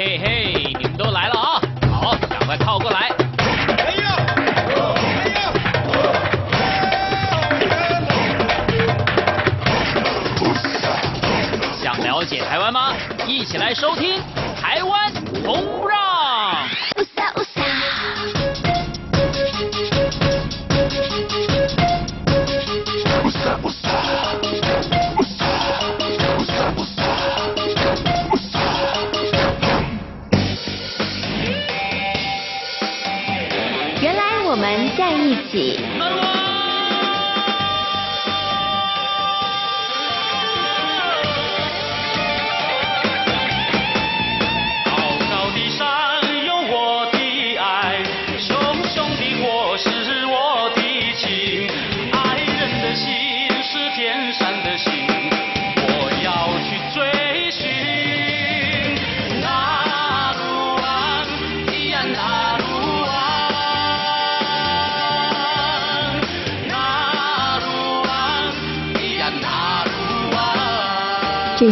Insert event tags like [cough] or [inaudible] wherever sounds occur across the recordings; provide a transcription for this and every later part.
hey, hey.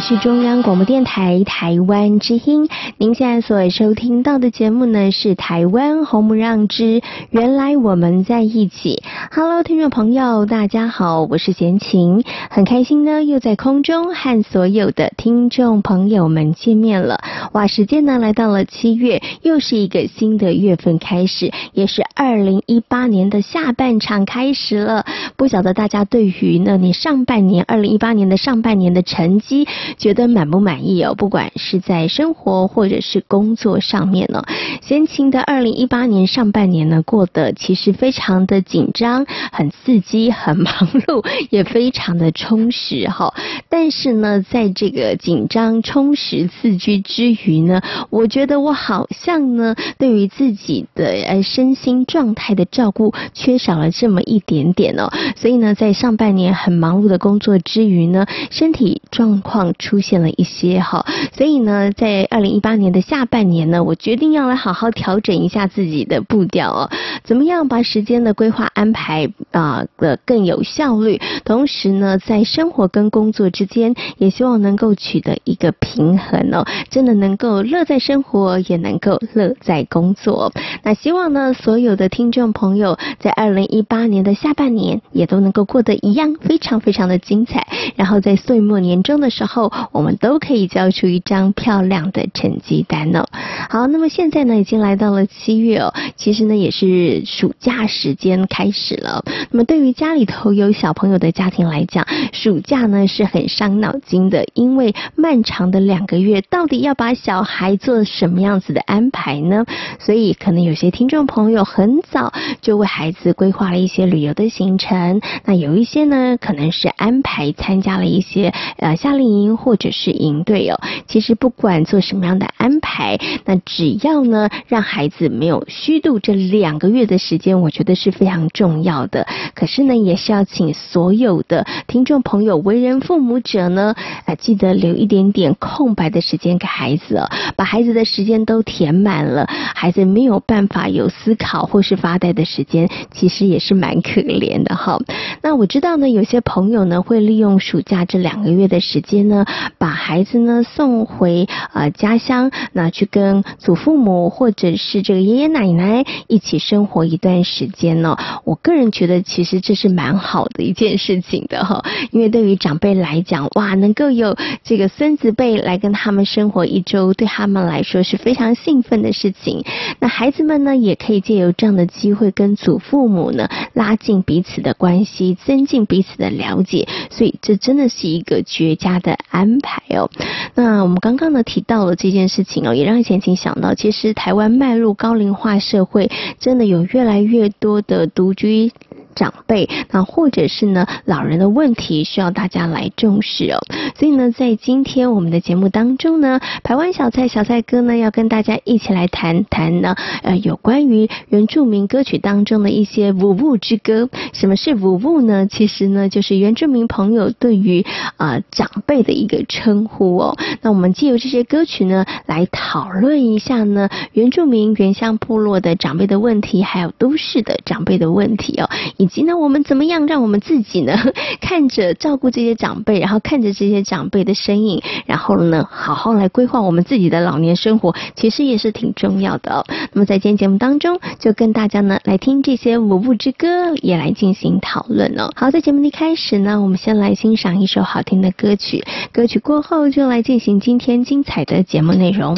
是中央广播电台台湾之音，您现在所收听到的节目呢是《台湾红不让之原来我们在一起》。Hello，听众朋友，大家好，我是贤琴，很开心呢，又在空中和所有的听众朋友们见面了。哇，时间呢来到了七月，又是一个新的月份开始，也是二零一八年的下半场开始了。不晓得大家对于呢你上半年二零一八年的上半年的成绩，觉得满不满意哦？不管是在生活或者是工作上面呢，贤琴的二零一八年上半年呢，过得其实非常的紧张、很刺激、很忙碌，[laughs] 也非常的充实哈。但是呢，在这个紧张、充实、刺激之余呢，我觉得我好像呢，对于自己的呃身心状态的照顾缺少了这么一点点哦。所以呢，在上半年很忙碌的工作之余呢，身体状况。出现了一些哈，所以呢，在二零一八年的下半年呢，我决定要来好好调整一下自己的步调哦，怎么样把时间的规划安排啊的更有效率，同时呢，在生活跟工作之间，也希望能够取得一个平衡哦，真的能够乐在生活，也能够乐在工作。那希望呢，所有的听众朋友在二零一八年的下半年也都能够过得一样非常非常的精彩，然后在岁末年终的时候。我们都可以交出一张漂亮的成绩单哦。好，那么现在呢，已经来到了七月哦，其实呢也是暑假时间开始了。那么对于家里头有小朋友的家庭来讲，暑假呢是很伤脑筋的，因为漫长的两个月，到底要把小孩做什么样子的安排呢？所以可能有些听众朋友很早就为孩子规划了一些旅游的行程，那有一些呢可能是安排参加了一些呃夏令营。或者是营队哦，其实不管做什么样的安排，那只要呢让孩子没有虚度这两个月的时间，我觉得是非常重要的。可是呢，也是要请所有的听众朋友，为人父母者呢，啊，记得留一点点空白的时间给孩子哦，把孩子的时间都填满了，孩子没有办法有思考或是发呆的时间，其实也是蛮可怜的哈。那我知道呢，有些朋友呢会利用暑假这两个月的时间呢。把孩子呢送回呃家乡，那去跟祖父母或者是这个爷爷奶奶一起生活一段时间呢。我个人觉得其实这是蛮好的一件事情的哈，因为对于长辈来讲，哇，能够有这个孙子辈来跟他们生活一周，对他们来说是非常兴奋的事情。那孩子们呢，也可以借由这样的机会跟祖父母呢拉近彼此的关系，增进彼此的了解。所以这真的是一个绝佳的。安排哦，那我们刚刚呢提到了这件事情哦，也让贤琴想到，其实台湾迈入高龄化社会，真的有越来越多的独居。长辈，那或者是呢老人的问题需要大家来重视哦。所以呢，在今天我们的节目当中呢，台湾小菜小菜哥呢要跟大家一起来谈谈呢，呃，有关于原住民歌曲当中的一些舞步之歌。什么是舞步呢？其实呢，就是原住民朋友对于啊、长辈的一个称呼哦。那我们借由这些歌曲呢，来讨论一下呢原住民原乡部落的长辈的问题，还有都市的长辈的问题哦。以那，我们怎么样让我们自己呢，[laughs] 看着照顾这些长辈，然后看着这些长辈的身影，然后呢，好好来规划我们自己的老年生活，其实也是挺重要的。那么在今天节目当中，就跟大家呢来听这些舞步之歌，也来进行讨论哦。好，在节目的一开始呢，我们先来欣赏一首好听的歌曲，歌曲过后就来进行今天精彩的节目内容。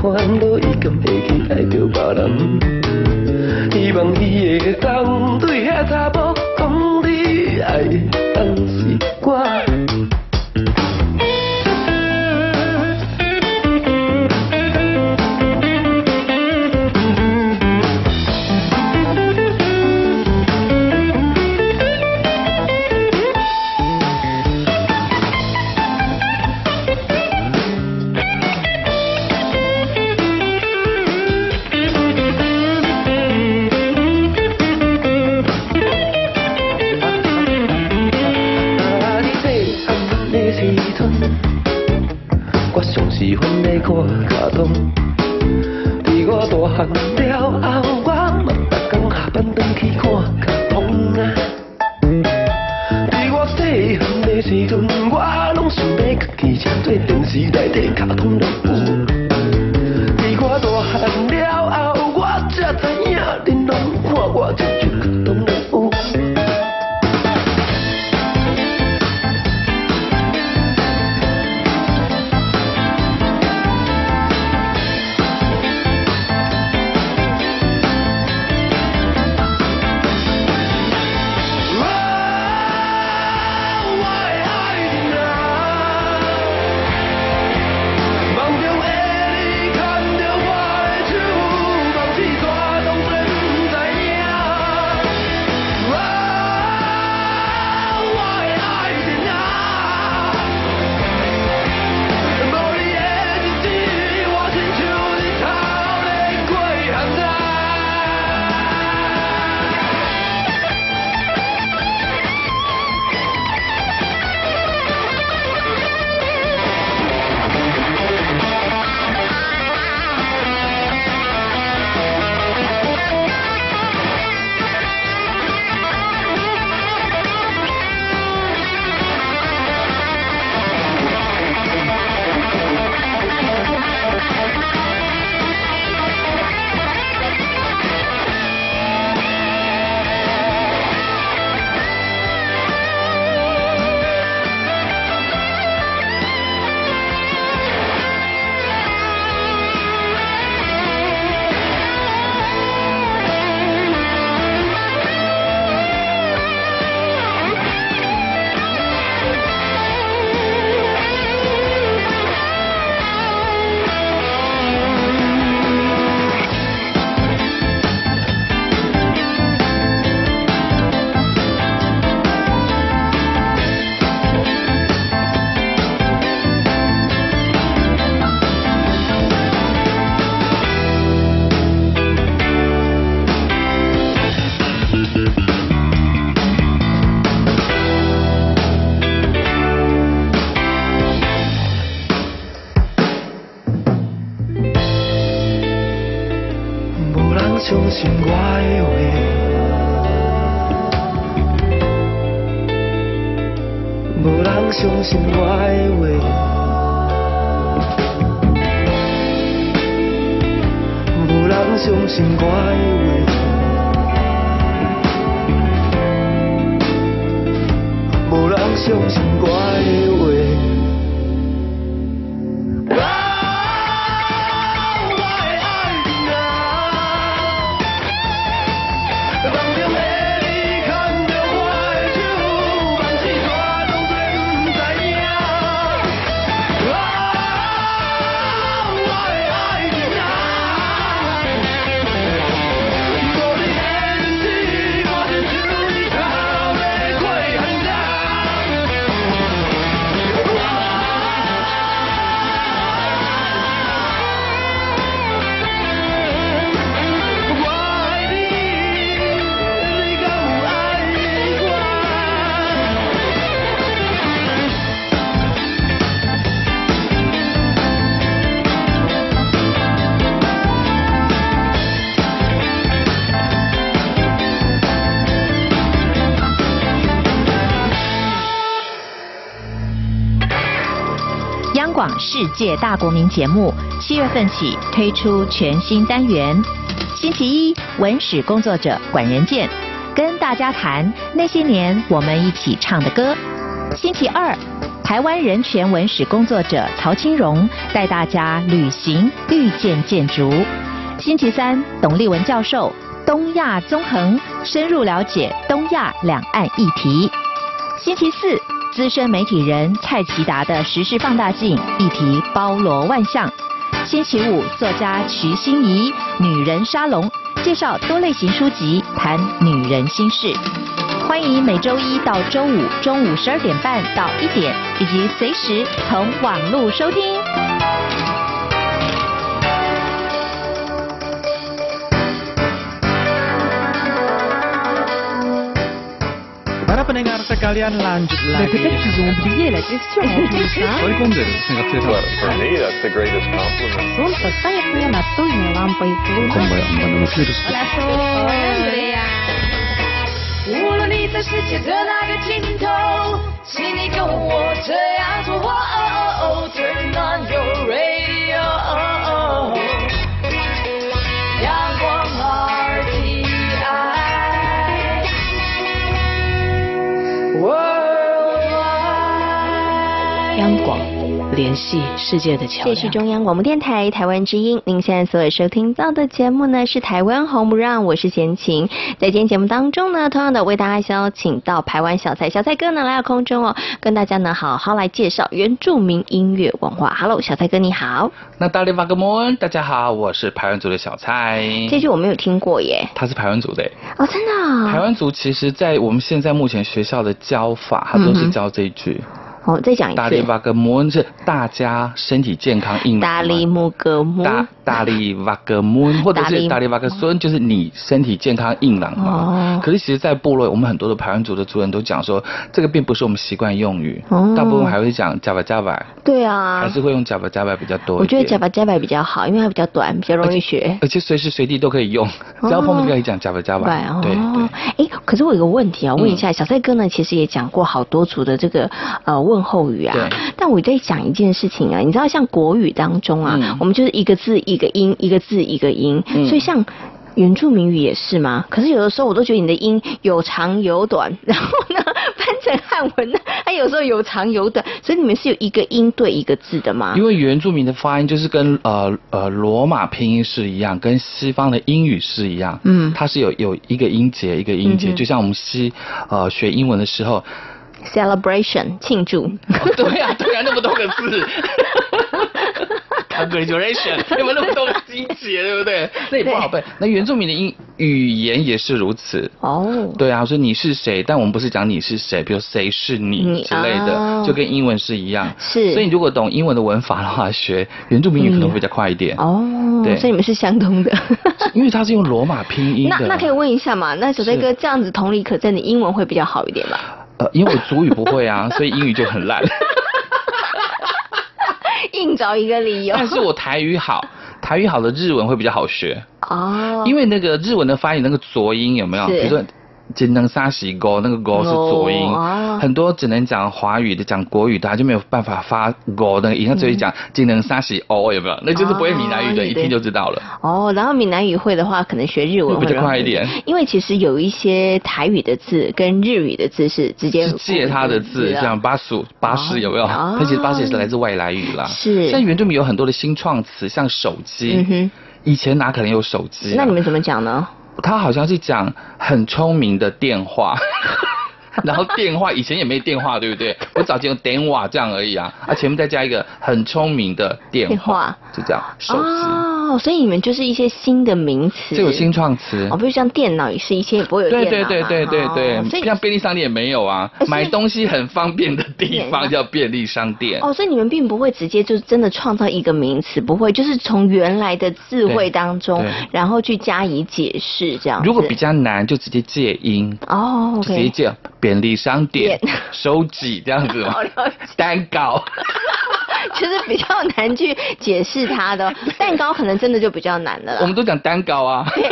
烦恼，伊敢会去爱着别人？希望伊会当对遐查某。相信我的话，无人相信我的话，无人相信我的话。世界大国民节目，七月份起推出全新单元。星期一，文史工作者管仁健跟大家谈那些年我们一起唱的歌。星期二，台湾人权文史工作者曹清荣带大家旅行遇见建筑。星期三，董立文教授东亚纵横深入了解东亚两岸议题。星期四。资深媒体人蔡奇达的时事放大镜议题包罗万象。星期五，作家徐欣怡女人沙龙介绍多类型书籍，谈女人心事。欢迎每周一到周五中午十二点半到一点，以及随时从网络收听。Para pendengar sekalian lanjut lagi. La question. [laughs] the greatest compliment. On your radio. 央广联系世界的桥梁。这是中央广播电台台湾之音。您现在所收听到的节目呢，是台湾红不让，我是贤琴。在今天节目当中呢，同样的为大家邀请到台湾小蔡小蔡哥呢来到空中哦，跟大家呢好好来介绍原住民音乐文化。Hello，小蔡哥你好。那大力巴格莫，大家好，我是排湾族的小蔡。这句我没有听过耶。他是排湾族的哦，真的。排湾族其实，在我们现在目前学校的教法，他都是教这一句。嗯哦，再讲一次。大力瓦格木是大家身体健康硬朗。大力木格摩。大大力瓦格木，或者是大力瓦格孙，就是你身体健康硬朗嘛。哦。可是其实，在部落，我们很多的排湾族的族人都讲说，这个并不是我们习惯用语。哦。大部分还会讲加巴加巴。对啊。还是会用加巴加巴比较多。我觉得加巴加巴比较好，因为它比较短，比较容易学。而且随时随地都可以用，只要碰面就可以讲加巴加巴。对对对。哎，可是我有个问题啊，问一下小帅哥呢，其实也讲过好多组的这个呃问候语啊。但我在讲一件事情啊，你知道像国语当中啊，嗯、我们就是一个字一个音，一个字一个音，嗯、所以像原住民语也是吗？可是有的时候我都觉得你的音有长有短，[laughs] 然后呢翻成汉文呢，它有时候有长有短，所以你们是有一个音对一个字的吗？因为原住民的发音就是跟呃呃罗马拼音是一样，跟西方的英语是一样，嗯，它是有有一个音节一个音节，嗯、就像我们西呃学英文的时候。Celebration 庆祝，哦，对呀，啊，对呀，啊，那么多个字，[laughs] Congratulation，有没有那么多个音节，对不对？那也不好背。那原住民的英语言也是如此。哦，对啊，说你是谁，但我们不是讲你是谁，比如谁是你之类的，哦，就跟英文是一样。是，所以你如果懂英文的文法的话，学原住民语可能会比较快一点。哦，对，所以你们是相通的。因为它是用罗马拼音的。那那可以问一下嘛？那小飞哥这样子同理可证，你英文会比较好一点吧？呃，因为我主语不会啊，[laughs] 所以英语就很烂。[laughs] 硬找一个理由。但是我台语好，台语好的日文会比较好学。哦。因为那个日文的发音那个浊音有没有？是比如说。只能沙西勾，那个勾是浊音，很多只能讲华语的、讲国语的，他就没有办法发勾的音，他只会讲只能沙西哦，有没有？那就是不会闽南语的，一听就知道了。哦，然后闽南语会的话，可能学日文会比较快一点。因为其实有一些台语的字跟日语的字是直接借他的字，像巴蜀、巴士有没有？它其实巴士也是来自外来语啦。是。像原住民有很多的新创词，像手机，以前哪可能有手机？那你们怎么讲呢？他好像是讲很聪明的电话，[laughs] 然后电话以前也没电话，对不对？[laughs] 我早前用电话这样而已啊，啊前面再加一个很聪明的电话，就这样手机。哦哦，所以你们就是一些新的名词，这有新创词。哦，比如像电脑也是，以前也不会有电脑。对对对对对对，像便利商店也没有啊，买东西很方便的地方叫便利商店。哦，所以你们并不会直接就真的创造一个名词，不会，就是从原来的智慧当中，然后去加以解释这样。如果比较难，就直接借音。哦，直接借便利商店、收集这样子嘛，[laughs] 蛋 [laughs] 糕。[laughs] 其实比较难去解释它的蛋糕，可能真的就比较难了。我们都讲蛋糕啊，对，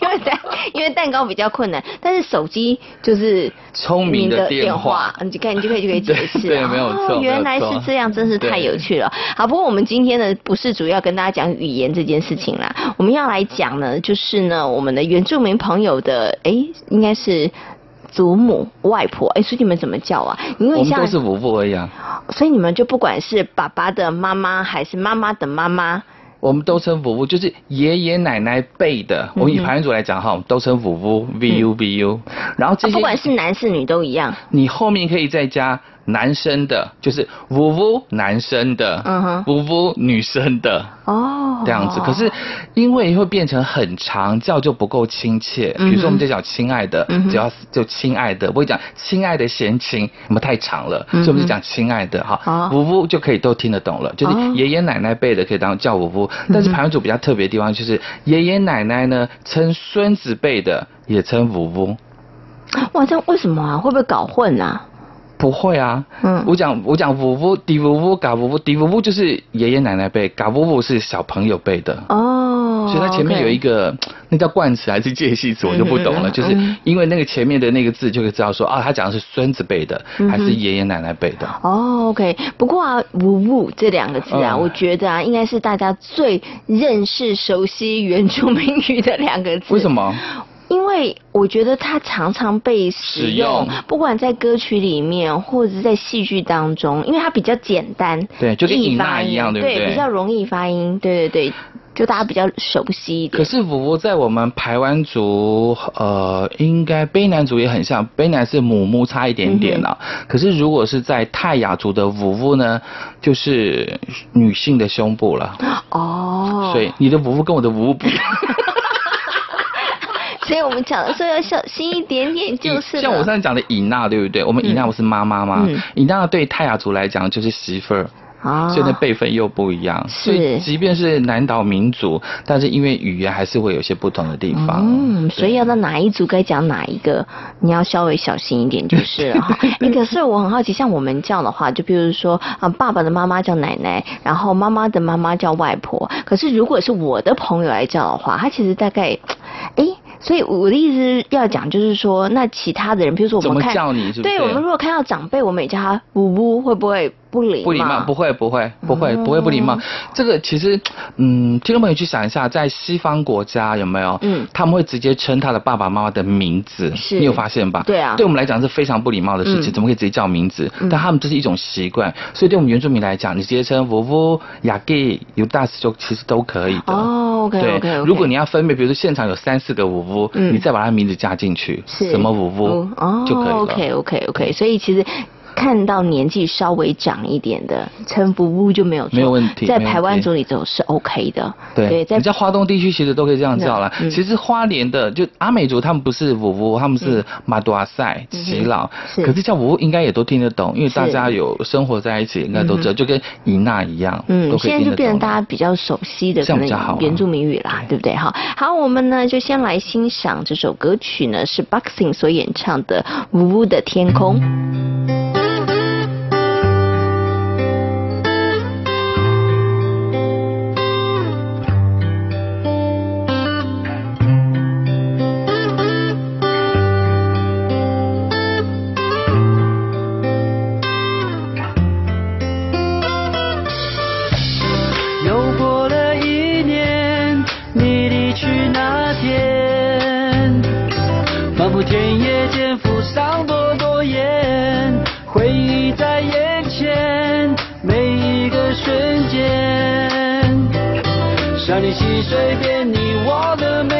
因为蛋，[laughs] 因为蛋糕比较困难，但是手机就是聪明的电话，你就看你就可以就可以解释。[laughs] 对，没有错。哦，原来是这样，真是太有趣了。好，不过我们今天呢，不是主要跟大家讲语言这件事情啦，我们要来讲呢，就是呢，我们的原住民朋友的，哎，应该是。祖母、外婆，哎，所以你们怎么叫啊？因为像我们都是五父而已啊。所以你们就不管是爸爸的妈妈还是妈妈的妈妈，我们都称五父，就是爷爷奶奶辈的。嗯、我们以排湾族来讲哈，都称五父，vu vu。然后这些、啊、不管是男是女都一样。你后面可以再加。男生的就是呜呜，男生的，嗯哼，呜呜，女生的，哦，这样子。可是因为会变成很长，叫就不够亲切。比如说我们就讲亲爱的，只要就亲爱的，不会讲亲爱的闲情，那么太长了，所以我们就讲亲爱的哈，呜呜就可以都听得懂了。就是爷爷奶奶辈的可以当叫呜呜，但是排湾族比较特别的地方就是爷爷奶奶呢称孙子辈的也称呜呜。哇，这样为什么啊？会不会搞混啊？不会啊，嗯，我讲我讲五五迪五五嘎五五迪五五就是爷爷奶奶辈，嘎五五是小朋友辈的。哦，所以它前面有一个那叫冠词还是介系词，我就不懂了，嗯、就是因为那个前面的那个字就可以知道说啊，他讲的是孙子辈的还是爷爷奶奶辈的。哦，OK。不过啊，五五这两个字啊，嗯、我觉得啊，应该是大家最认识熟悉原住民语的两个字。为什么？因为我觉得它常常被使用，不管在歌曲里面或者是在戏剧当中，因为它比较简单，对，就跟伊娜一样，对不对？比较容易发音，对对对，就大家比较熟悉一点。可是五五在我们排湾族，呃，应该卑南族也很像，卑南是母母差一点点啊。嗯、可是如果是在泰雅族的五五呢，就是女性的胸部了。哦，所以你的五五跟我的五五不一样。所以我们讲的时候要小心一点点，就是像我刚才讲的尹娜，对不对？我们尹娜不是妈妈吗？伊娜、嗯、对泰雅族来讲就是媳妇儿，啊、所以那辈分又不一样。是，所以即便是南岛民族，但是因为语言还是会有些不同的地方。嗯，所以要到哪一族该讲哪一个，你要稍微小心一点就是了哈。[laughs] 哎，可是我很好奇，像我们叫的话，就比如说啊，爸爸的妈妈叫奶奶，然后妈妈的妈妈叫外婆。可是如果是我的朋友来叫的话，他其实大概，哎。所以我的意思要讲，就是说，那其他的人，比如说我们看，怎么叫你是不是？对，我们如果看到长辈，我们也叫他“呜呜”，会不会？不礼不礼貌，不会不会不会不会不礼貌。这个其实，嗯，听众朋友去想一下，在西方国家有没有？嗯，他们会直接称他的爸爸妈妈的名字，是你有发现吧？对啊，对我们来讲是非常不礼貌的事情，怎么可以直接叫名字？但他们这是一种习惯，所以对我们原住民来讲，你直接称呜呜、雅给、尤大斯就其实都可以的。哦，OK OK。如果你要分别，比如说现场有三四个五夫，你再把他名字加进去，什么呜呜就可以了。OK OK OK。所以其实。看到年纪稍微长一点的称呜呜就没有错，没有问题。在台湾族里头是 OK 的。对，在你在花东地区其实都可以这样叫了。其实花莲的就阿美族他们不是呜呜，他们是马多阿塞耆老。可是叫呜呜应该也都听得懂，因为大家有生活在一起，应该都知道，就跟伊娜一样。嗯，现在就变成大家比较熟悉的可能原住民语啦，对不对？哈，好，我们呢就先来欣赏这首歌曲呢，是 Boxing 所演唱的《呜呜的天空》。随便你，我的美。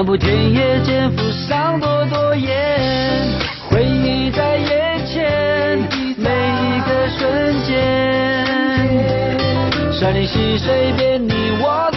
漫步田野间，浮上朵朵烟，回忆在眼前，每一个瞬间，山林溪水边，你我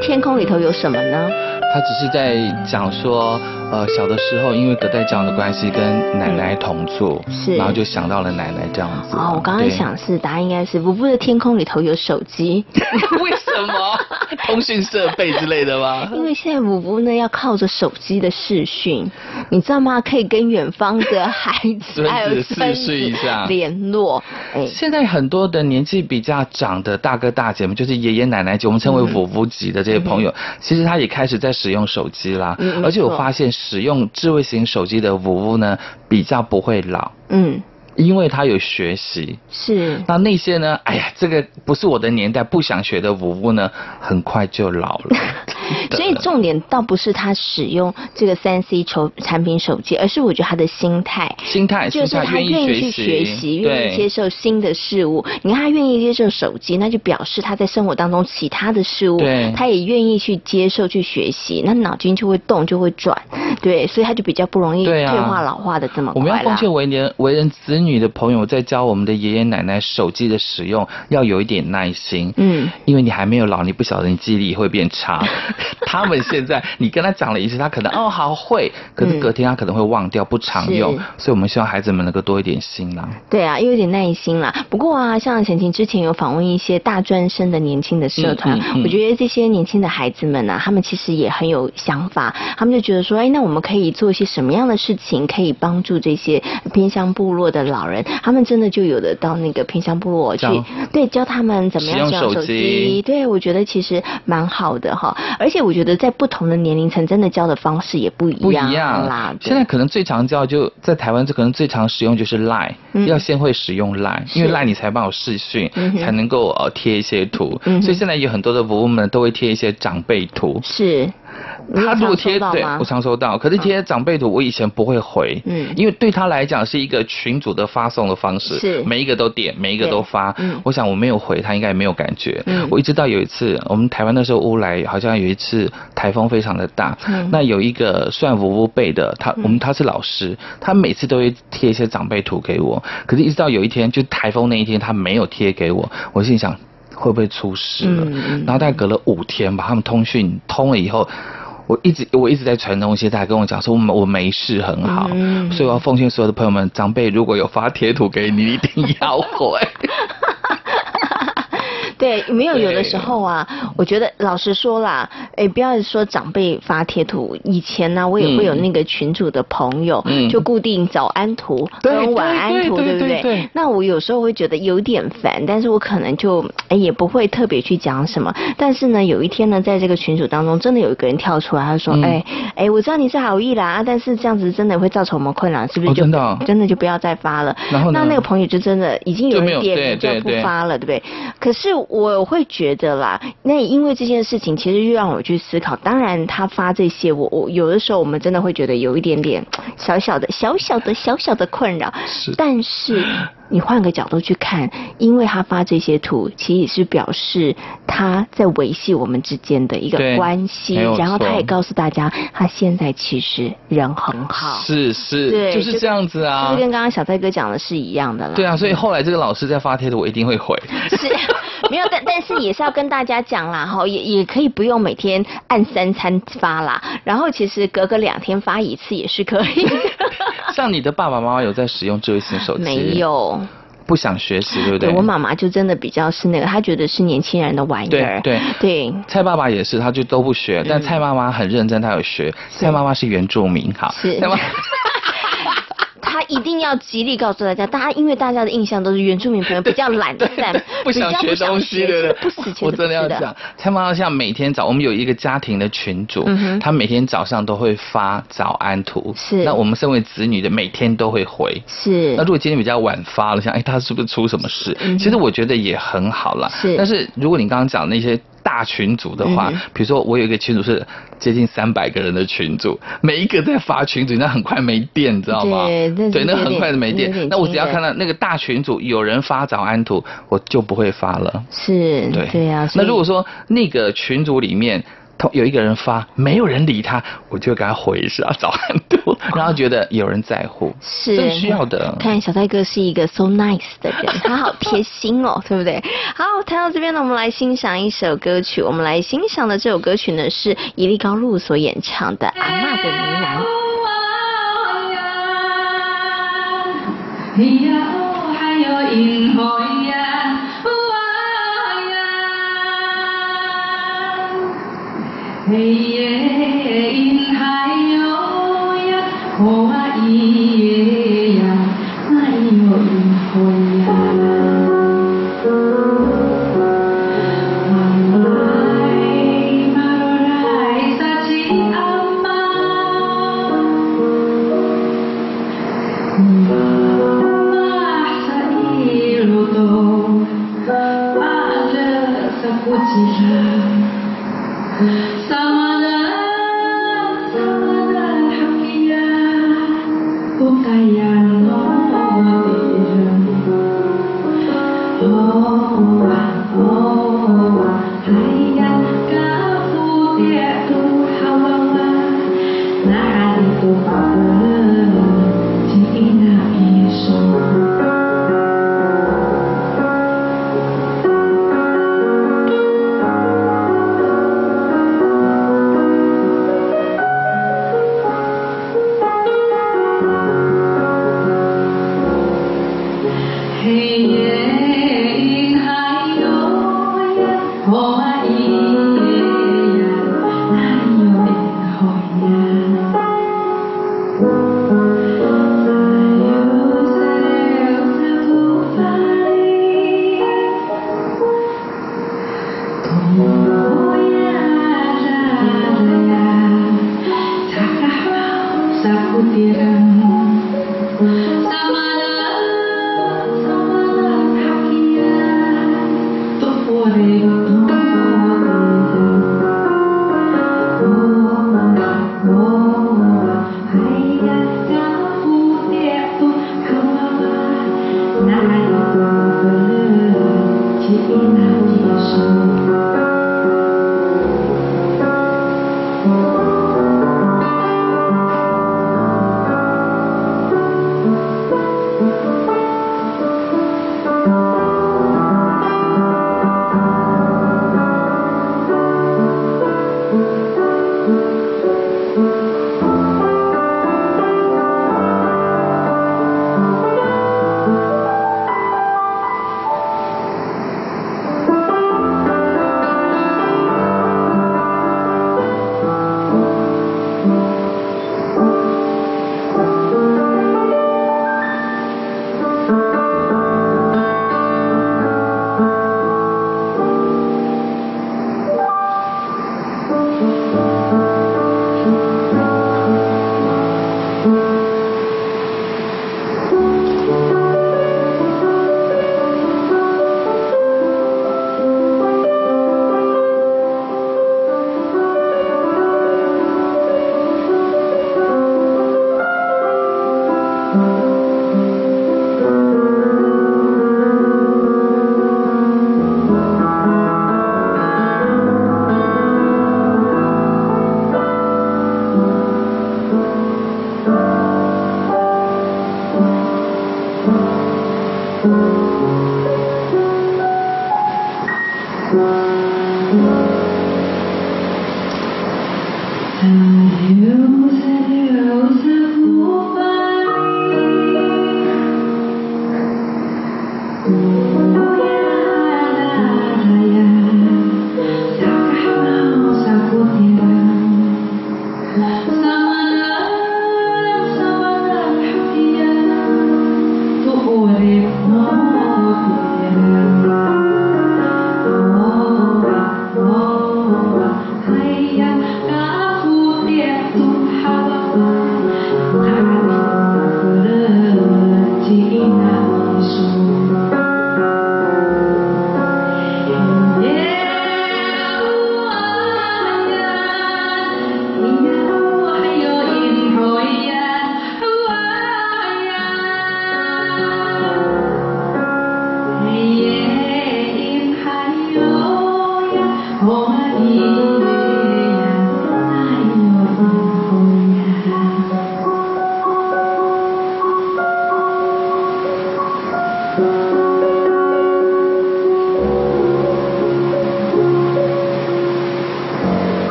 天空里头有什么呢？他只是在讲说，呃，小的时候因为隔代教养的关系，跟奶奶同住，是，然后就想到了奶奶这样子。哦，我刚刚想是答案应该是，舞步的天空里头有手机。[laughs] 为什么？通讯设备之类的吗？[laughs] 因为现在五五呢要靠着手机的视讯，你知道吗？可以跟远方的孩子 [laughs] 还有孙子联络。哎，现在很多的年纪比较长的大哥大姐们，就是爷爷奶奶级，我们称为五五级的这些朋友，嗯、其实他也开始在使用手机啦。嗯、而且我发现使用智慧型手机的五五呢，比较不会老。嗯。因为他有学习，是那那些呢？哎呀，这个不是我的年代，不想学的舞步呢，很快就老了。[laughs] 所以重点倒不是他使用这个三 C 手产品手机，而是我觉得他的心态，心态就是他愿意去学习，愿意接受新的事物。你看他愿意接受手机，那就表示他在生活当中其他的事物，对，他也愿意去接受去学习，那脑筋就会动，就会转，对，所以他就比较不容易退化老化的这么快。我们要奉劝为人为人子女的朋友，在教我们的爷爷奶奶手机的使用，要有一点耐心，嗯，因为你还没有老，你不晓得你记忆力会变差。[laughs] 他们现在，你跟他讲了一次，他可能哦好会，可是隔天他可能会忘掉，不常用，嗯、所以我们希望孩子们能够多一点心啦。对啊，又有点耐心啦。不过啊，像贤琴之前有访问一些大专生的年轻的社团，嗯嗯嗯、我觉得这些年轻的孩子们啊，他们其实也很有想法，他们就觉得说，哎，那我们可以做一些什么样的事情，可以帮助这些偏乡部落的老人？他们真的就有的到那个偏乡部落去，对，教他们怎么样使用手机。对，我觉得其实蛮好的哈，而且我觉得在不同的年龄层，真的教的方式也不一样。不一样啦。现在可能最常教就在台湾，这可能最常使用就是 Line，、嗯、要先会使用 Line，因为 Line 你才帮我视讯，嗯、才能够呃贴一些图。嗯、所以现在有很多的舞步们都会贴一些长辈图。是。他如果贴对，我常收到，可是贴长辈图，我以前不会回，嗯，因为对他来讲是一个群组的发送的方式，是每一个都点，每一个都发，嗯，我想我没有回他应该也没有感觉，嗯，我一直到有一次我们台湾那时候乌来，好像有一次台风非常的大，嗯，那有一个算服务辈的，他我们他是老师，他每次都会贴一些长辈图给我，可是一直到有一天就台风那一天他没有贴给我，我心想会不会出事了，然后大概隔了五天吧，他们通讯通了以后。我一直我一直在传东西，他还跟我讲说我我没事很好，嗯、所以我要奉劝所有的朋友们，长辈如果有发贴图给你，一定要回。对，没有有的时候啊，我觉得老实说啦，哎，不要说长辈发贴图，以前呢、啊，我也会有那个群主的朋友，嗯、就固定早安图跟晚安图，对不对？那我有时候会觉得有点烦，但是我可能就哎也不会特别去讲什么。但是呢，有一天呢，在这个群组当中，真的有一个人跳出来，他说：“哎哎、嗯，我知道你是好意啦，但是这样子真的会造成我们困扰，是不是就？就、哦、真的、哦、真的就不要再发了。”然后那那个朋友就真的已经有一点就不发了，对不对？可是。我会觉得啦，那因为这件事情，其实又让我去思考。当然，他发这些，我我有的时候我们真的会觉得有一点点小小的、小小的、小小的困扰。是，但是。你换个角度去看，因为他发这些图，其实是表示他在维系我们之间的一个关系，然后他也告诉大家，他现在其实人很好。是是，对，就是这样子啊，就是跟刚刚小蔡哥讲的是一样的啦。对啊，所以后来这个老师在发帖的，我一定会回。是，没有，但但是也是要跟大家讲啦，哈，也也可以不用每天按三餐发啦，然后其实隔个两天发一次也是可以。[laughs] 像你的爸爸妈妈有在使用智慧型手机？没有。不想学习，对不对？对，我妈妈就真的比较是那个，她觉得是年轻人的玩意儿。对对对。蔡爸爸也是，他就都不学，但蔡妈妈很认真，她有学。蔡妈妈是原住民，哈。是。他 [laughs] 一定要极力告诉大家，大家因为大家的印象都是原住民朋友比较懒 [laughs] 散，不想学东西，对不对？不死我真的要讲，蔡妈妈像每天早，我们有一个家庭的群组，嗯、他每天早上都会发早安图，是。那我们身为子女的，每天都会回，是。那如果今天比较晚发了，像哎，他是不是出什么事？嗯、其实我觉得也很好了，是。但是如果你刚刚讲那些。大群组的话，比如说我有一个群组是接近三百个人的群组，每一个在发群组，那很快没电，你知道吗？对，对，那很快就没电。那我只要看到那个大群组有人发早安图，我就不会发了。是，对，对呀。那如果说那个群组里面，有一个人发，没有人理他，我就给他回一下早安多，然后觉得有人在乎，是这需要的。看小蔡哥是一个 so nice 的人，他好贴心哦，[laughs] 对不对？好，谈到这边呢，我们来欣赏一首歌曲。我们来欣赏的这首歌曲呢，是伊利高露所演唱的《阿嬷的呢喃》。黑夜阴海哟呀，吼啊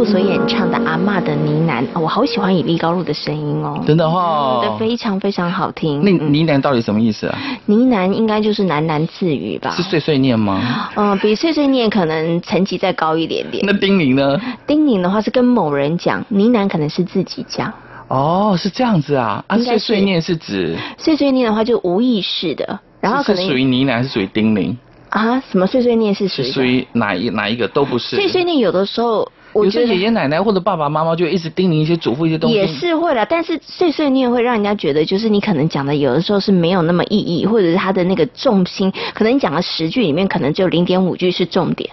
露所演唱的《阿嬷的呢喃》，我好喜欢以利高露的声音哦，真的哈，对，非常非常好听。那呢喃到底什么意思啊？呢喃应该就是喃喃自语吧？是碎碎念吗？嗯，比碎碎念可能层级再高一点点。那叮咛呢？叮咛的话是跟某人讲，呢喃可能是自己讲。哦，是这样子啊？啊，碎碎念是指碎碎念的话就无意识的，然后可能是属于呢喃，是属于叮咛。啊，什么碎碎念是属于？是属于哪一哪一个都不是。碎碎念有的时候，我觉得爷爷奶奶或者爸爸妈妈就一直叮咛一些嘱咐一些东西。也是会的，但是碎碎念会让人家觉得，就是你可能讲的有的时候是没有那么意义，或者是他的那个重心，可能你讲了十句里面，可能只有零点五句是重点。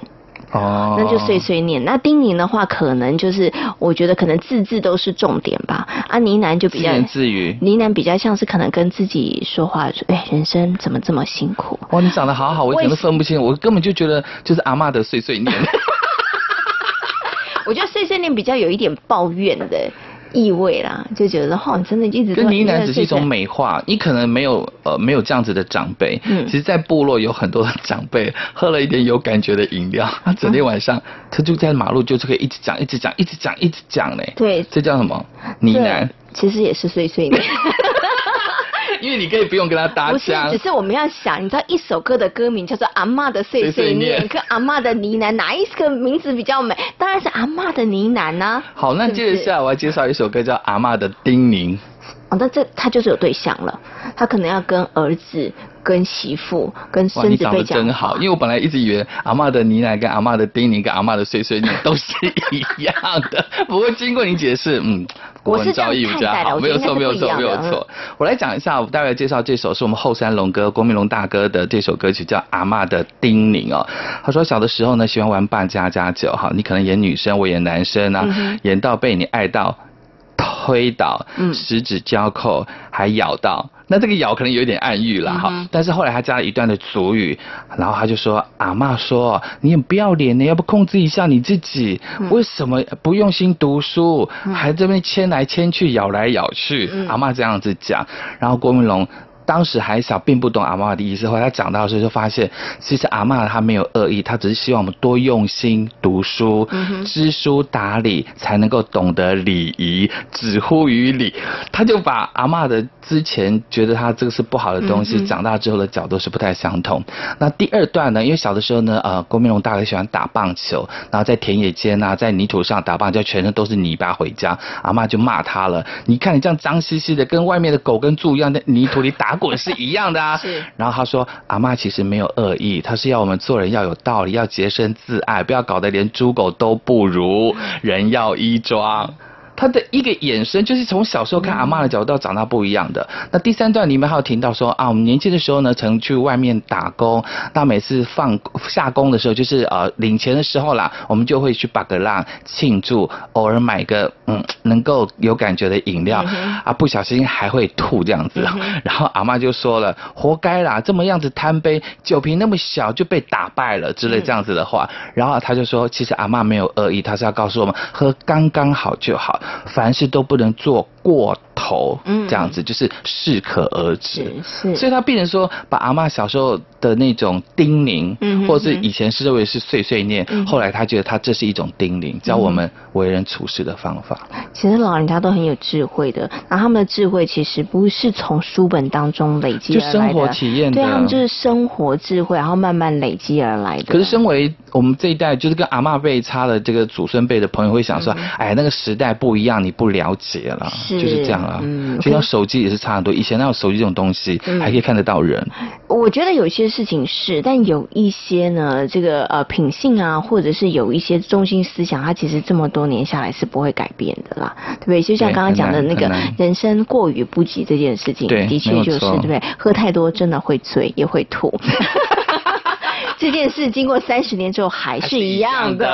哦，那就碎碎念。那叮咛的话，可能就是我觉得可能字字都是重点吧。啊，呢喃就比较自言自语，呢喃比较像是可能跟自己说话，说哎，人生怎么这么辛苦？哇，你长得好好，我一点都分不清，我根本就觉得就是阿妈的碎碎念。我觉得碎碎念比较有一点抱怨的。意味啦，就觉得哈，真的一直跟呢喃只是一种美化，你可能没有呃没有这样子的长辈，嗯，其实，在部落有很多的长辈喝了一点有感觉的饮料，他整天晚上他就在马路就是可以一直讲一直讲一直讲一直讲嘞，对，这叫什么呢喃？其实也是碎碎念。[laughs] 因为你可以不用跟他搭腔，不是，只是我们要想，你知道一首歌的歌名叫做《阿嬷的碎碎念》，跟《阿嬷的呢喃》，哪一个名字比较美？当然是《阿嬷的呢喃》呢。好，那接着下来我要介绍一首歌叫《阿嬷的叮咛》。哦，那这他就是有对象了，他可能要跟儿子、跟媳妇、跟孙子辈讲。你长得真好，因为我本来一直以为阿嬷的呢喃跟阿嬷的叮咛跟阿嬷的碎碎念都是一样的，[laughs] 不过经过你解释，嗯，国文造诣比较好，没有错，没有错，没有错。我来讲一下，我大概介绍这首是我们后山龙哥郭明龙大哥的这首歌曲，叫《阿嬷的叮咛》哦。他说小的时候呢，喜欢玩扮家家酒哈，你可能演女生，我演男生啊，嗯、演到被你爱到。推倒，十指交扣，还咬到，那这个咬可能有点暗喻了哈。嗯、但是后来他加了一段的俗语，然后他就说：“阿嬷说，你很不要脸呢，要不控制一下你自己？为什么不用心读书，还这边牵来牵去，咬来咬去？”阿妈这样子讲，然后郭明龙。当时还小，并不懂阿嬷的意思。后来他长大的时候，就发现其实阿嬷她没有恶意，她只是希望我们多用心读书，知书达理，才能够懂得礼仪，止乎于礼。他就把阿嬷的之前觉得他这个是不好的东西，长大之后的角度是不太相同。那第二段呢？因为小的时候呢，呃，郭明龙大哥喜欢打棒球，然后在田野间啊，在泥土上打棒球，全身都是泥巴回家，阿嬷就骂他了：“你看你这样脏兮兮的，跟外面的狗跟猪一样，在泥土里打。”滚是一样的啊，[laughs] 是。然后他说，阿妈其实没有恶意，他是要我们做人要有道理，要洁身自爱，不要搞得连猪狗都不如，人要衣装。他的一个眼神，就是从小时候看阿嬷的角度到长大不一样的。那第三段里面还有提到说啊，我们年轻的时候呢，曾去外面打工，那每次放下工的时候，就是呃领钱的时候啦，我们就会去巴格浪庆祝，偶尔买个嗯能够有感觉的饮料，啊不小心还会吐这样子。然后阿妈就说了，活该啦，这么样子贪杯，酒瓶那么小就被打败了之类这样子的话。然后他就说，其实阿妈没有恶意，他是要告诉我们喝刚刚好就好。凡事都不能做过头，嗯，这样子就是适可而止，是，所以他变成说，把阿嬷小时候的那种叮咛，嗯，或者是以前是认为是碎碎念，嗯，后来他觉得他这是一种叮咛，教我们为人处事的方法。其实老人家都很有智慧的，然后他们的智慧其实不是从书本当中累积而来的，就生活体验的，对，他们就是生活智慧，然后慢慢累积而来的。可是身为我们这一代，就是跟阿嬷辈差的这个祖孙辈的朋友会想说，嗯，哎，那个时代不一样，你不了解了，是。就是这样。嗯，就像手机也是差很多。以前那种手机这种东西，还可以看得到人。我觉得有些事情是，但有一些呢，这个呃品性啊，或者是有一些中心思想，它其实这么多年下来是不会改变的啦，对不对？就像刚刚讲的那个人生过于不及这件事情，的确就是对不对？喝太多真的会醉，也会吐。[laughs] 这件事经过三十年之后还是一样的。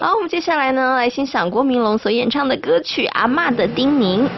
好，我们接下来呢，来欣赏郭明龙所演唱的歌曲《阿嬷的叮咛》。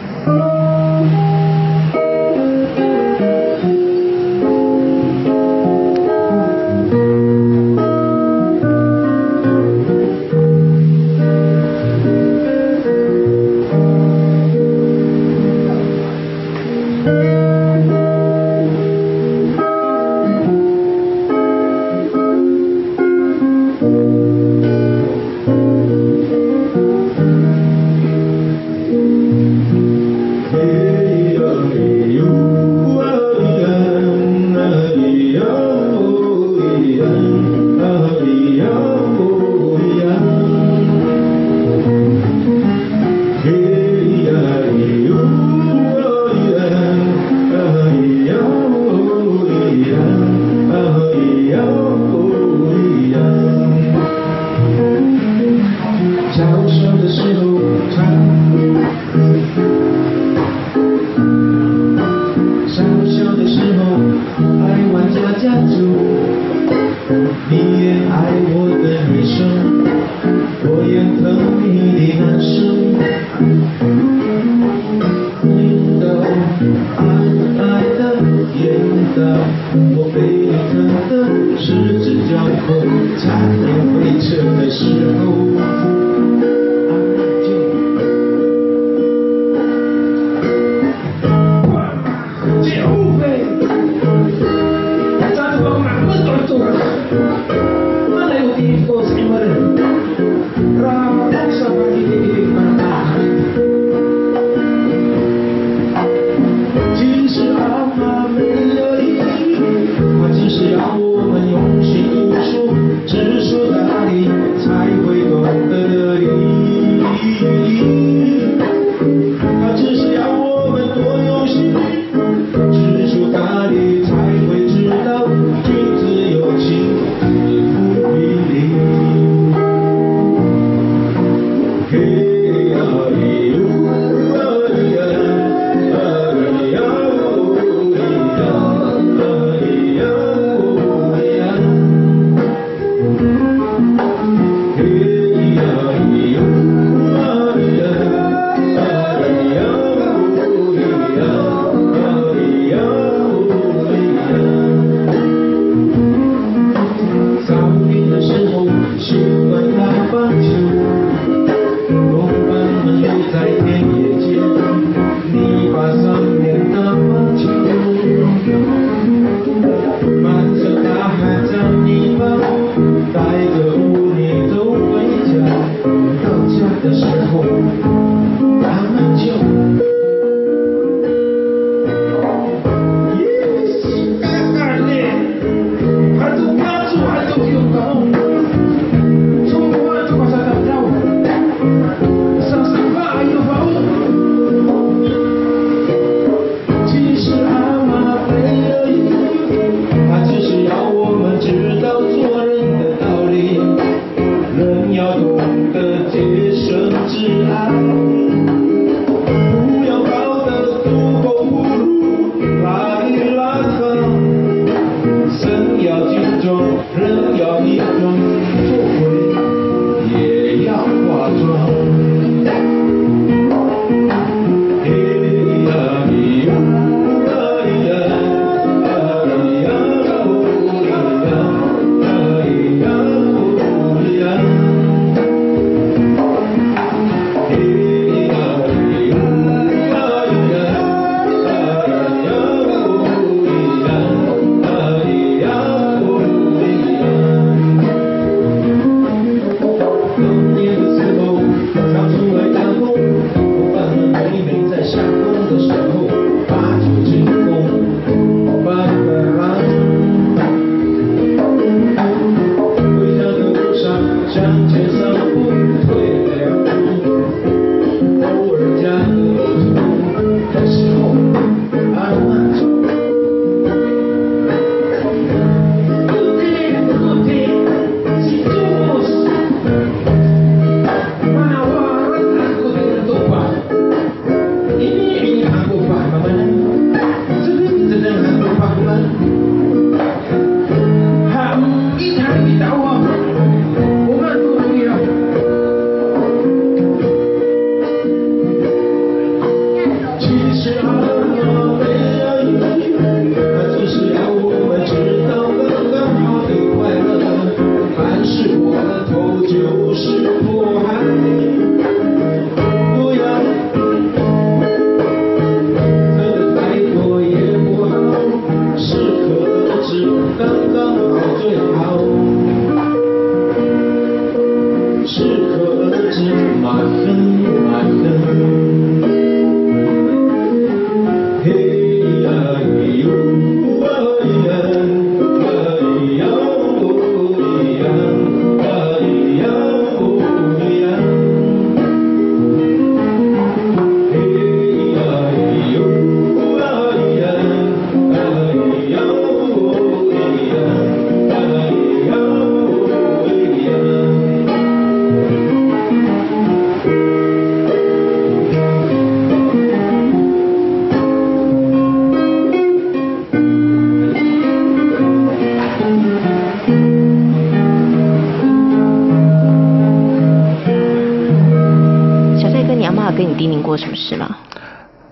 过什么事吗？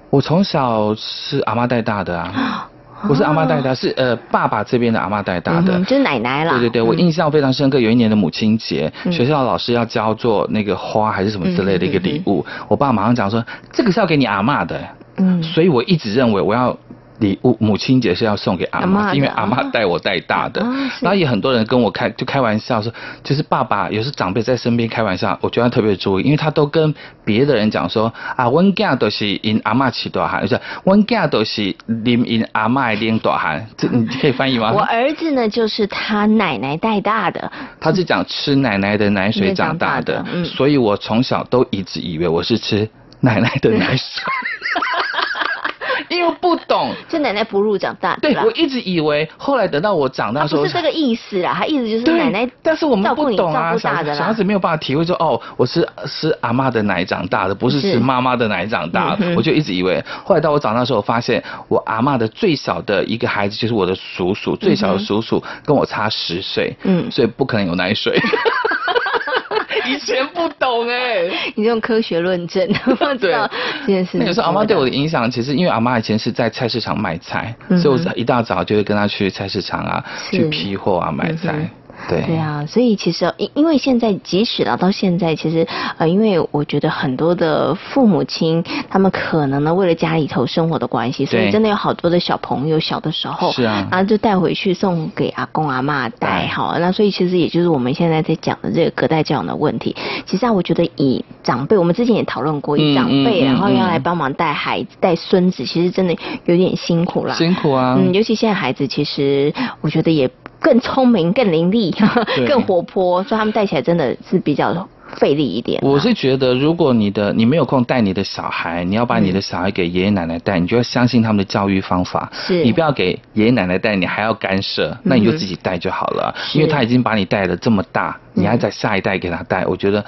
我从小是阿妈带大的啊。不是阿妈带大，是呃爸爸这边的阿妈带大的，就是奶奶啦。对对对，我印象非常深刻。有一年的母亲节，学校老师要教做那个花还是什么之类的一个礼物，我爸马上讲说，这个是要给你阿妈的。嗯，所以我一直认为我要。礼物母亲节是要送给阿妈，因为阿妈带我带大的。然后也很多人跟我开就开玩笑说，就是爸爸有时长辈在身边开玩笑，我觉得特别注意，因为他都跟别的人讲说啊，我囝都是因阿妈起大汉，就是我囝都是啉因阿妈的大汉，这你可以翻译吗？[laughs] 我儿子呢，就是他奶奶带大的，他是讲吃奶奶的奶水长大的，所以我从小都一直以为我是吃奶奶的奶水。[laughs] [laughs] [laughs] 因为不懂，就奶奶哺乳长大。对，我一直以为，后来等到我长大的时候，不是这个意思啦，他意思就是奶奶。但是我们不懂啊，小孩子没有办法体会说，哦，我是吃阿妈的奶长大的，不是吃妈妈的奶长大的。我就一直以为，后来到我长大的时候，我发现我阿妈的最小的一个孩子就是我的叔叔，最小的叔叔跟我差十岁，嗯，所以不可能有奶水。[laughs] 以前不懂哎、欸，你用科学论证，[laughs] 对这件事。那个时候阿妈对我的影响，其实因为阿妈以前是在菜市场卖菜，嗯、所以我一大早就会跟她去菜市场啊，去批货啊，买菜。嗯对对啊，所以其实因因为现在即使到到现在，其实呃，因为我觉得很多的父母亲，他们可能呢为了家里头生活的关系，所以真的有好多的小朋友小的时候，是啊，然后就带回去送给阿公阿妈带好，那所以其实也就是我们现在在讲的这个隔代教养的问题。其实啊，我觉得以长辈，我们之前也讨论过，以长辈然后要来帮忙带孩子带孙子，其实真的有点辛苦啦。辛苦啊，嗯，尤其现在孩子，其实我觉得也。更聪明、更伶俐、[laughs] 更活泼，所以他们带起来真的是比较费力一点。我是觉得，如果你的你没有空带你的小孩，你要把你的小孩给爷爷奶奶带，你就要相信他们的教育方法。是，你不要给爷爷奶奶带，你还要干涉，那你就自己带就好了。因为他已经把你带了这么大，你还在下一代给他带，我觉得。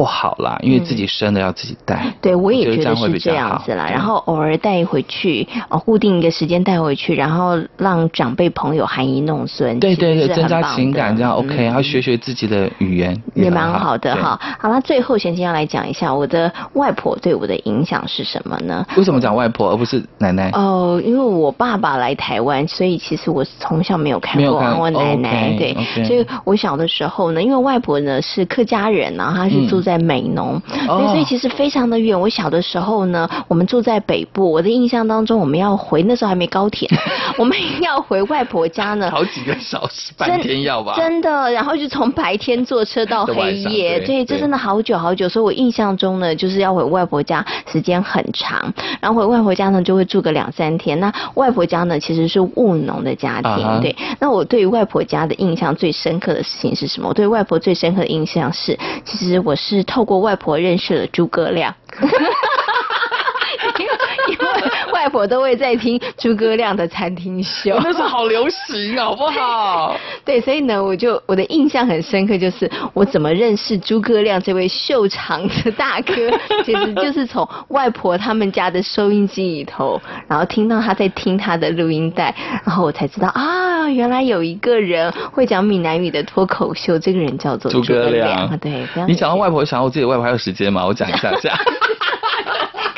不好啦，因为自己生的要自己带。嗯、对，我也觉得是这样子啦。然后偶尔带回去，哦，固定一个时间带回去，然后让长辈朋友含饴弄孙。对对对，增加情感这样 OK，然后学学自己的语言也蛮好的哈。好了，最后先先要来讲一下我的外婆对我的影响是什么呢？为什么讲外婆而不是奶奶？哦，因为我爸爸来台湾，所以其实我从小没有看过我奶奶。对，所以我小的时候呢，因为外婆呢是客家人，然后她是住在美浓，所以所以其实非常的远。我小的时候呢，我们住在北部，我的印象当中，我们要回那时候还没高铁，[laughs] 我们要回外婆家呢，好几个小时，半天要吧？真的，然后就从白天坐车到黑夜，对，这真的好久好久。所以我印象中呢，就是要回外婆家时间很长，然后回外婆家呢就会住个两三天。那外婆家呢其实是务农的家庭，对。那我对于外婆家的印象最深刻的事情是什么？我对外婆最深刻的印象是，其实我是透过。外婆认识了诸葛亮，[laughs] 因为外婆都会在听诸葛亮的餐厅秀，那是好流行，好不好？[laughs] 对，所以呢，我就我的印象很深刻，就是我怎么认识诸葛亮这位秀场的大哥，其实就是从外婆他们家的收音机里头，然后听到他在听他的录音带，然后我才知道啊，原来有一个人会讲闽南语的脱口秀，这个人叫做诸葛亮。对，你讲到外婆，想到我自己外婆还有时间吗？我讲一下下。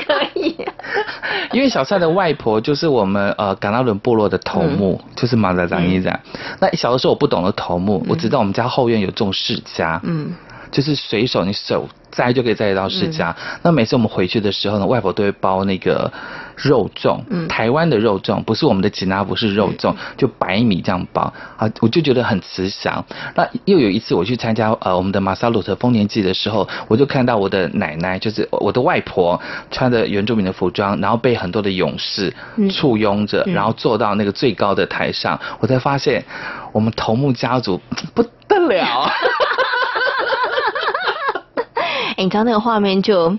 可以。[laughs] 因为小蔡的外婆就是我们呃噶拉伦部落的头目，嗯、就是马仔长一仔。嗯、那小的时候我不懂得头目，嗯、我知道我们家后院有种释迦，嗯，就是随手你手摘就可以摘得到释迦。嗯、那每次我们回去的时候呢，外婆都会包那个。肉粽，台湾的肉粽不是我们的吉拿，不是肉粽，就白米这样包啊，我就觉得很慈祥。那又有一次我去参加呃我们的马萨鲁特丰年祭的时候，我就看到我的奶奶，就是我的外婆，穿着原住民的服装，然后被很多的勇士簇拥着，然后坐到那个最高的台上，我才发现我们头目家族 [tsk] 不得了。[laughs] 哎，你知道那个画面就。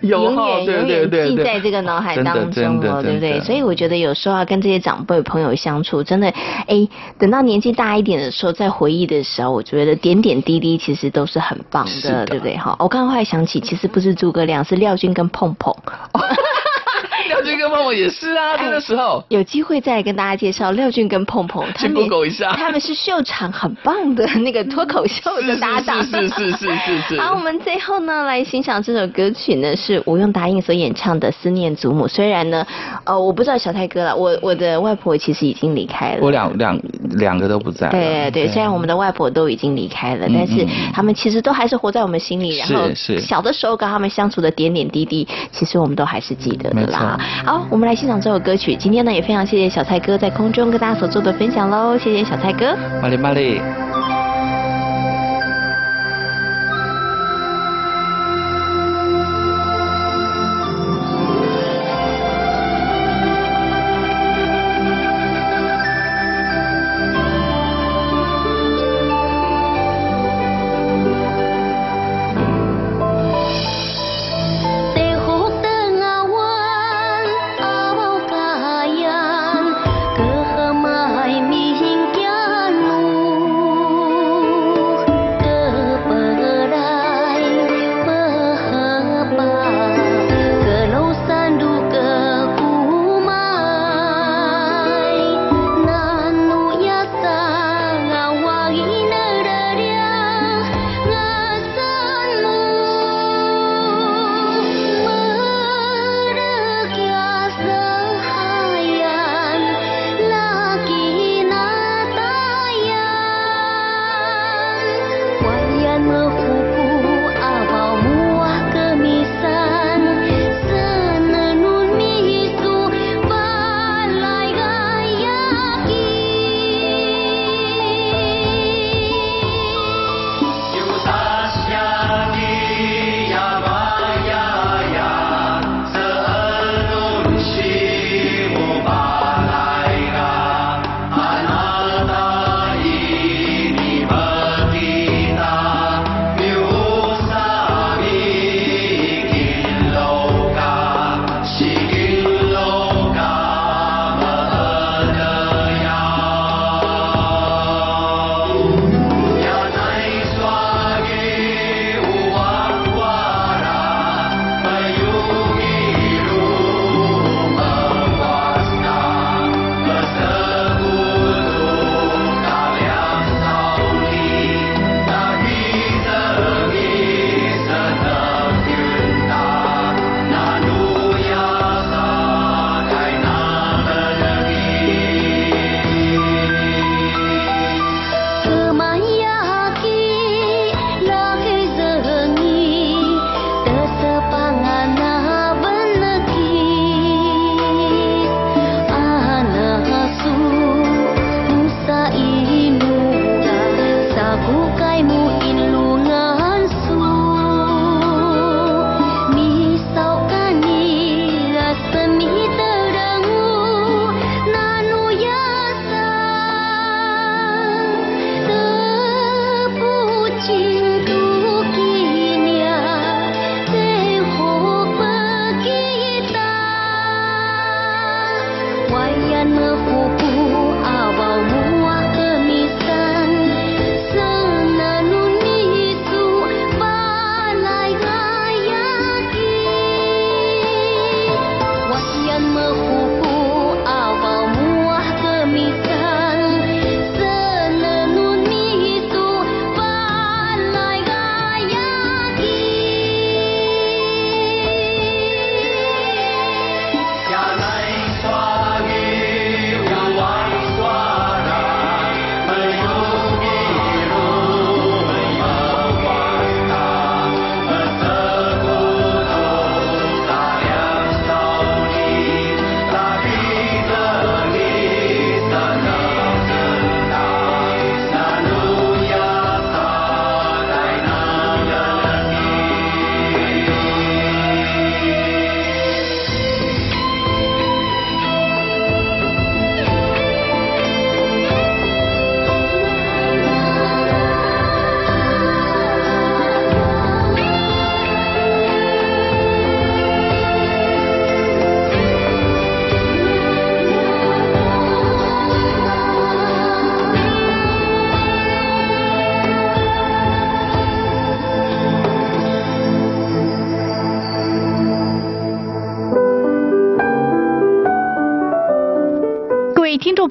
[laughs] 永远永远记在这个脑海当中哦，对不对？所以我觉得有时候要跟这些长辈朋友相处，真的，哎，等到年纪大一点的时候，再回忆的时候，我觉得点点滴滴其实都是很棒的，的对不对？哈，我刚刚后来想起，其实不是诸葛亮，是廖军跟碰碰。[laughs] [laughs] 廖俊跟碰碰也是啊，那个时候有机会再跟大家介绍廖俊跟碰碰，[laughs] 他们一下，他们是秀场很棒的那个脱口秀的搭档，是是是是是是。[laughs] 好，我们最后呢来欣赏这首歌曲呢，是吴用答应所演唱的《思念祖母》。虽然呢，呃，我不知道小泰哥了，我我的外婆其实已经离开了，我两两两个都不在。对对，虽然我们的外婆都已经离开了，但是他们其实都还是活在我们心里。然后小的时候跟他们相处的点点滴滴，其实我们都还是记得的啦。好，我们来欣赏这首歌曲。今天呢，也非常谢谢小蔡哥在空中跟大家所做的分享喽，谢谢小蔡哥。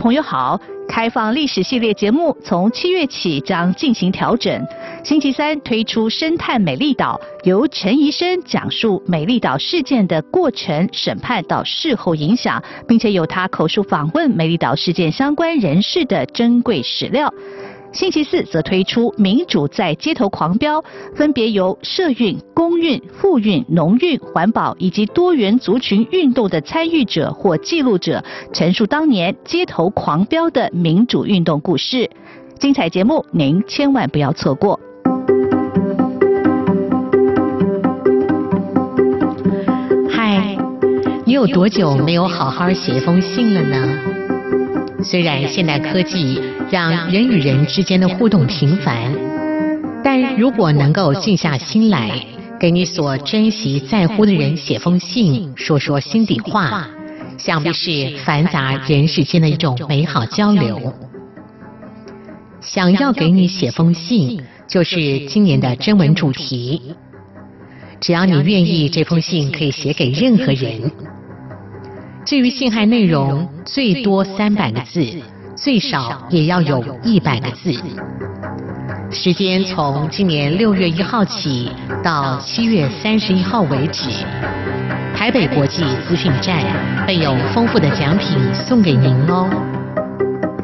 朋友好，开放历史系列节目从七月起将进行调整。星期三推出生态美丽岛，由陈怡生讲述美丽岛事件的过程、审判到事后影响，并且有他口述访问美丽岛事件相关人士的珍贵史料。星期四则推出民主在街头狂飙，分别由社运、公运、妇运、农运、环保以及多元族群运动的参与者或记录者，陈述当年街头狂飙的民主运动故事。精彩节目，您千万不要错过。嗨，你有多久没有好好写一封信了呢？虽然现代科技让人与人之间的互动频繁，但如果能够静下心来，给你所珍惜在乎的人写封信，说说心底话，想必是繁杂人世间的一种美好交流。想要给你写封信，就是今年的征文主题。只要你愿意，这封信可以写给任何人。至于信函内容，最多三百个字，最少也要有一百个字。时间从今年六月一号起到七月三十一号为止。台北国际资讯站备有丰富的奖品送给您哦。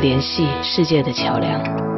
联系世界的桥梁。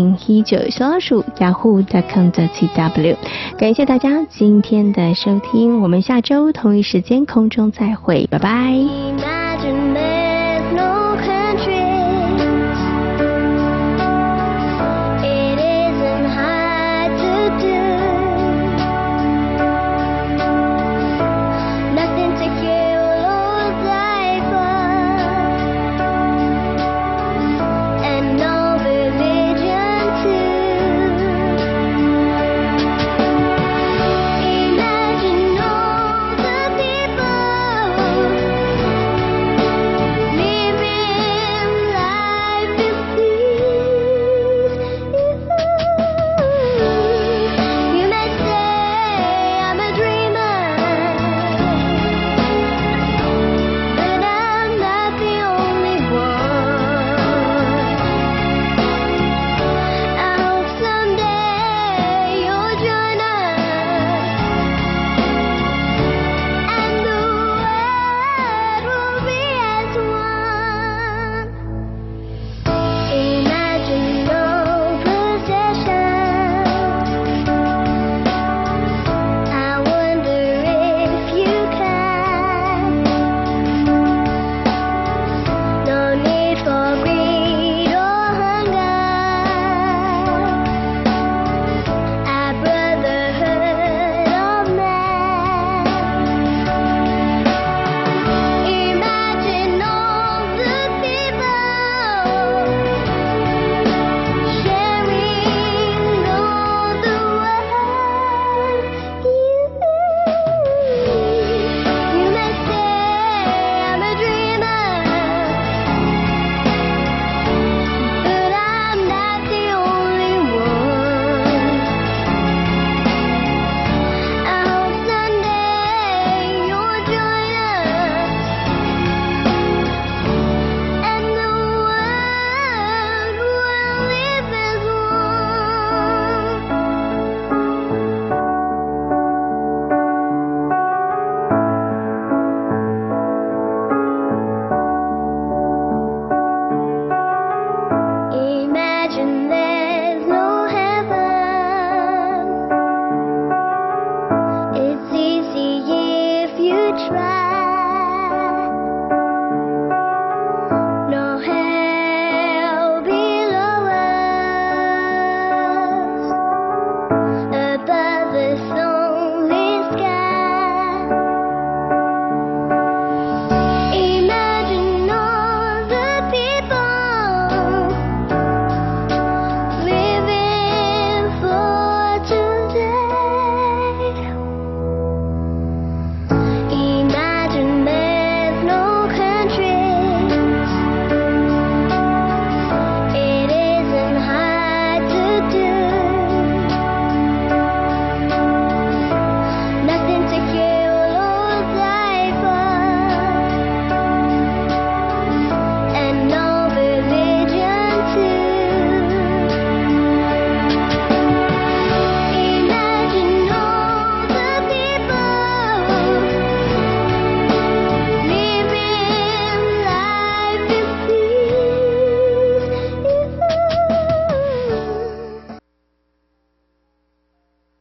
零一九小老鼠 yahoo.com.tw，感谢大家今天的收听，我们下周同一时间空中再会，拜拜。